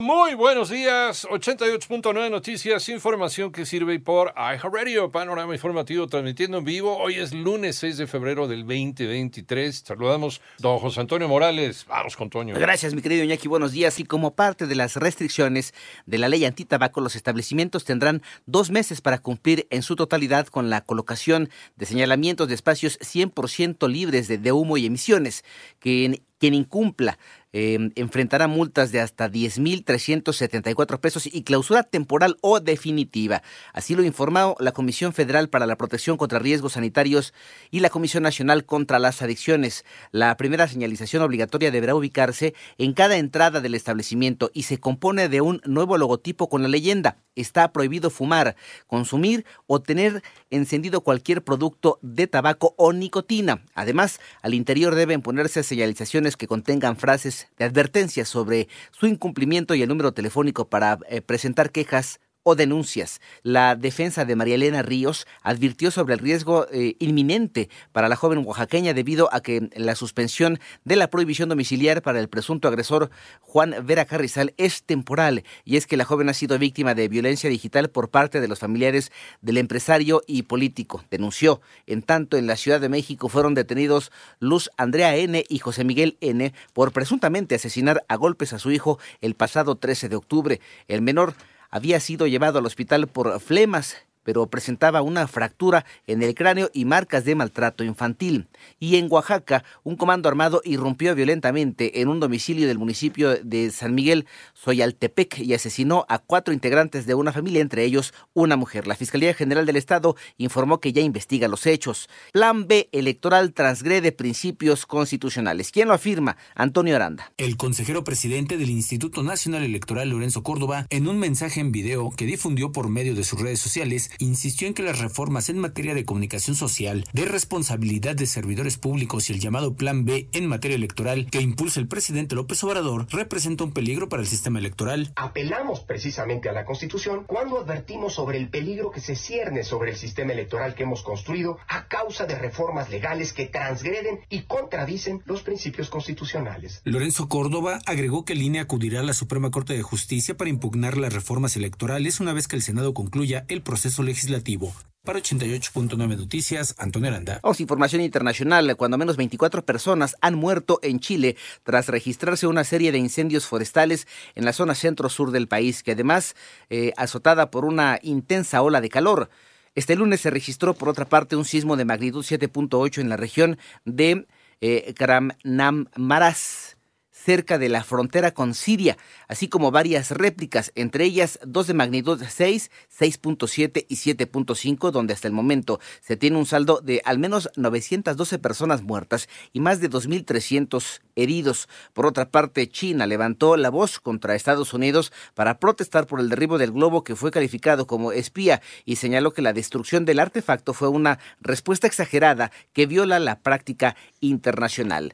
Muy buenos días, 88.9 Noticias, información que sirve por iHeartRadio, panorama informativo transmitiendo en vivo. Hoy es lunes 6 de febrero del 2023. Saludamos don José Antonio Morales. Vamos con Toño. Gracias, mi querido Iñaki. Buenos días. Y como parte de las restricciones de la ley antitabaco, los establecimientos tendrán dos meses para cumplir en su totalidad con la colocación de señalamientos de espacios 100% libres de, de humo y emisiones. Que quien incumpla eh, enfrentará multas de hasta 10.374 pesos y clausura temporal o definitiva. Así lo informó la Comisión Federal para la Protección contra Riesgos Sanitarios y la Comisión Nacional contra las Adicciones. La primera señalización obligatoria deberá ubicarse en cada entrada del establecimiento y se compone de un nuevo logotipo con la leyenda. Está prohibido fumar, consumir o tener encendido cualquier producto de tabaco o nicotina. Además, al interior deben ponerse señalizaciones que contengan frases de advertencias sobre su incumplimiento y el número telefónico para eh, presentar quejas o denuncias. La defensa de María Elena Ríos advirtió sobre el riesgo eh, inminente para la joven oaxaqueña debido a que la suspensión de la prohibición domiciliar para el presunto agresor Juan Vera Carrizal es temporal y es que la joven ha sido víctima de violencia digital por parte de los familiares del empresario y político. Denunció. En tanto, en la Ciudad de México fueron detenidos Luz Andrea N. y José Miguel N. por presuntamente asesinar a golpes a su hijo el pasado 13 de octubre. El menor había sido llevado al hospital por flemas pero presentaba una fractura en el cráneo y marcas de maltrato infantil. Y en Oaxaca, un comando armado irrumpió violentamente en un domicilio del municipio de San Miguel, Soyaltepec, y asesinó a cuatro integrantes de una familia, entre ellos una mujer. La Fiscalía General del Estado informó que ya investiga los hechos. Plan B electoral transgrede principios constitucionales. ¿Quién lo afirma? Antonio Aranda. El consejero presidente del Instituto Nacional Electoral, Lorenzo Córdoba, en un mensaje en video que difundió por medio de sus redes sociales, insistió en que las reformas en materia de comunicación social, de responsabilidad de servidores públicos y el llamado Plan B en materia electoral que impulsa el presidente López Obrador representa un peligro para el sistema electoral. Apelamos precisamente a la Constitución cuando advertimos sobre el peligro que se cierne sobre el sistema electoral que hemos construido a causa de reformas legales que transgreden y contradicen los principios constitucionales. Lorenzo Córdoba agregó que el INE acudirá a la Suprema Corte de Justicia para impugnar las reformas electorales una vez que el Senado concluya el proceso legislativo. Para 88.9 Noticias, Antonio Aranda. Vamos, información internacional. Cuando menos 24 personas han muerto en Chile tras registrarse una serie de incendios forestales en la zona centro-sur del país, que además eh, azotada por una intensa ola de calor. Este lunes se registró, por otra parte, un sismo de magnitud 7.8 en la región de eh, Karamnam-Maras cerca de la frontera con Siria, así como varias réplicas, entre ellas dos de magnitud 6, 6.7 y 7.5, donde hasta el momento se tiene un saldo de al menos 912 personas muertas y más de 2.300 heridos. Por otra parte, China levantó la voz contra Estados Unidos para protestar por el derribo del globo que fue calificado como espía y señaló que la destrucción del artefacto fue una respuesta exagerada que viola la práctica internacional.